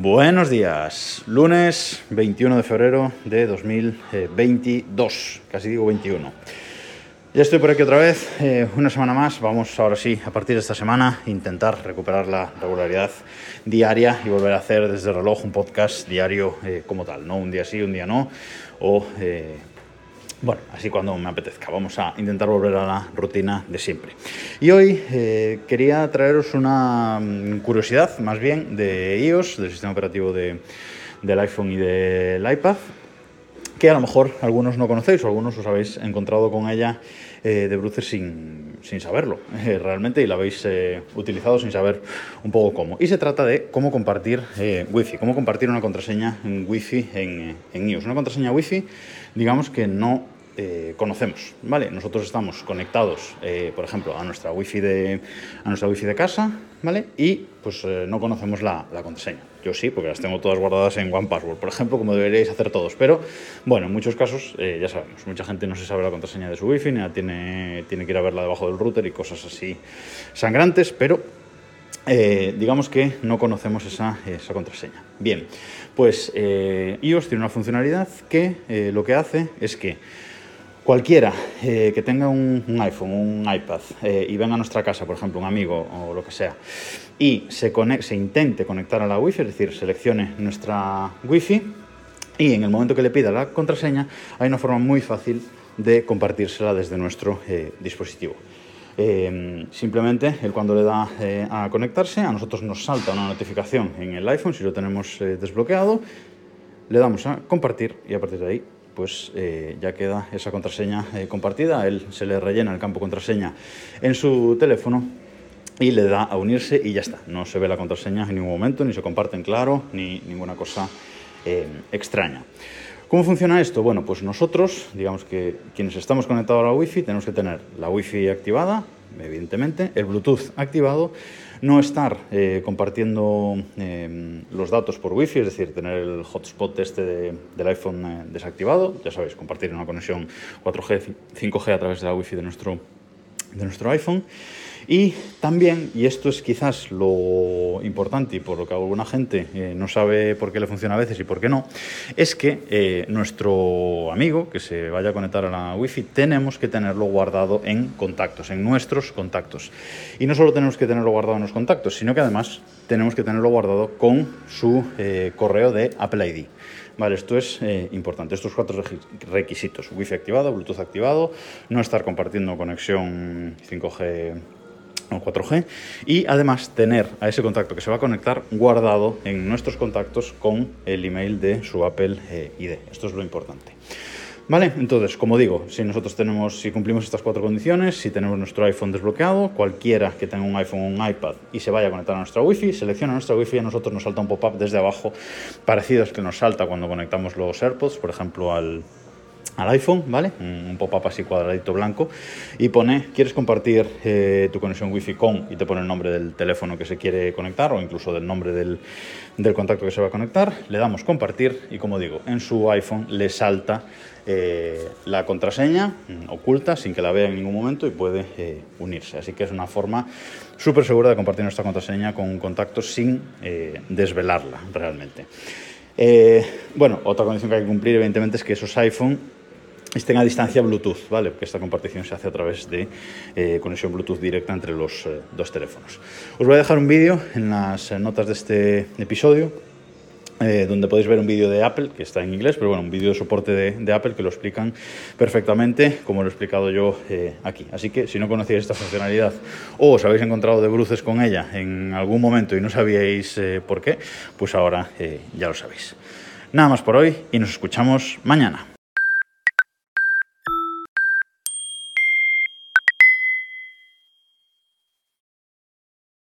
Buenos días, lunes 21 de febrero de 2022, casi digo 21. Ya estoy por aquí otra vez, eh, una semana más. Vamos ahora sí, a partir de esta semana, intentar recuperar la regularidad diaria y volver a hacer desde el reloj un podcast diario eh, como tal, no un día sí, un día no, o eh, bueno, así cuando me apetezca. Vamos a intentar volver a la rutina de siempre. Y hoy eh, quería traeros una mm, curiosidad, más bien, de iOS, del sistema operativo de, del iPhone y del iPad, que a lo mejor algunos no conocéis o algunos os habéis encontrado con ella eh, de bruces sin, sin saberlo eh, realmente y la habéis eh, utilizado sin saber un poco cómo. Y se trata de cómo compartir Wi-Fi, cómo compartir una contraseña en Wi-Fi en, en iOS. Una contraseña Wi-Fi, digamos que no eh, conocemos, ¿vale? Nosotros estamos conectados, eh, por ejemplo, a nuestra wifi de, a nuestra wifi de casa, ¿vale? Y pues eh, no conocemos la, contraseña. Yo sí, porque las tengo todas guardadas en OnePassword, por ejemplo, como deberíais hacer todos. Pero, bueno, en muchos casos, ya sabemos, mucha gente no se sabe la contraseña de su wifi, ni la tiene, tiene que ir a verla debajo del router y cosas así sangrantes, pero digamos que no conocemos esa, esa contraseña. Bien, pues iOS tiene una funcionalidad que lo que hace es que Cualquiera eh, que tenga un, un, iPhone, un iPad eh, y venga a nuestra casa, por ejemplo, un amigo o lo que sea, y se, intente conectar a la Wi-Fi, es decir, seleccione nuestra Wi-Fi y en el momento que le pida la contraseña, hay una forma muy fácil de compartírsela desde nuestro eh, dispositivo. Eh, simplemente, él cuando le da a conectarse, a nosotros nos salta una notificación en el iPhone si lo tenemos desbloqueado, le damos a compartir y a partir de ahí pues eh, ya queda esa contraseña eh, compartida. Él se le rellena el campo contraseña en su teléfono y le da a unirse y ya está. No se ve la contraseña en ningún momento, ni se comparten claro, ni ninguna cosa eh, extraña. ¿Cómo funciona esto? Bueno, pues nosotros, digamos que quienes estamos conectados a la Wi-Fi, tenemos que tener la Wi-Fi activada, evidentemente, el Bluetooth activado, no estar eh, compartiendo eh, los datos por Wi-Fi, es decir, tener el hotspot este de, del iPhone eh, desactivado, ya sabéis, compartir una conexión 4G, 5G a través de la Wi-Fi de nuestro, de nuestro iPhone. Y también, y esto es quizás lo importante y por lo que alguna gente eh, no sabe por qué le funciona a veces y por qué no, es que eh, nuestro amigo que se vaya a conectar a la Wi-Fi tenemos que tenerlo guardado en contactos, en nuestros contactos. Y no solo tenemos que tenerlo guardado en los contactos, sino que además tenemos que tenerlo guardado con su eh, correo de Apple ID. Vale, esto es importante. Estos cuatro requisitos: Wi-Fi activado, Bluetooth activado, no estar compartiendo conexión 5G o 4G y además tener a ese contacto que se va a conectar guardado en nuestros contactos con el email de su Apple eh, ID. Esto es lo importante. Vale, entonces, como digo, si nosotros tenemos, si cumplimos estas cuatro condiciones, si tenemos nuestro iPhone desbloqueado, cualquiera que tenga un iPhone o un iPad y se vaya a conectar a nuestra Wi-Fi, selecciona nuestra Wi-Fi y a nosotros nos salta un pop-up desde abajo, parecido al que nos salta cuando conectamos los AirPods, por ejemplo, al, al iPhone, ¿vale? Un pop-up así cuadradito blanco y pone, ¿quieres compartir eh, tu conexión Wi-Fi con? Y te pone el nombre del teléfono que se quiere conectar o incluso del nombre del, del contacto que se va a conectar. Le damos compartir y como digo, en su iPhone le salta eh, la contraseña mm, oculta sin que la vea en ningún momento y puede eh, unirse. Así que es una forma súper segura de compartir nuestra contraseña con contactos sin eh, desvelarla realmente. Bueno, otra condición que hay que cumplir, evidentemente, es que esos iPhone estén a distancia Bluetooth, ¿vale? Porque esta compartición se hace a través de eh, conexión Bluetooth directa entre los eh, dos teléfonos. Os voy a dejar un vídeo en las notas de este episodio eh, donde podéis ver un vídeo de Apple, que está en inglés, pero bueno, un vídeo de soporte de, Apple que lo explican perfectamente, como lo he explicado yo eh, aquí. Así que si no conocíais esta funcionalidad o os habéis encontrado de bruces con ella en algún momento y no sabíais eh, por qué, pues ahora ya lo sabéis. Nada más por hoy y nos escuchamos mañana.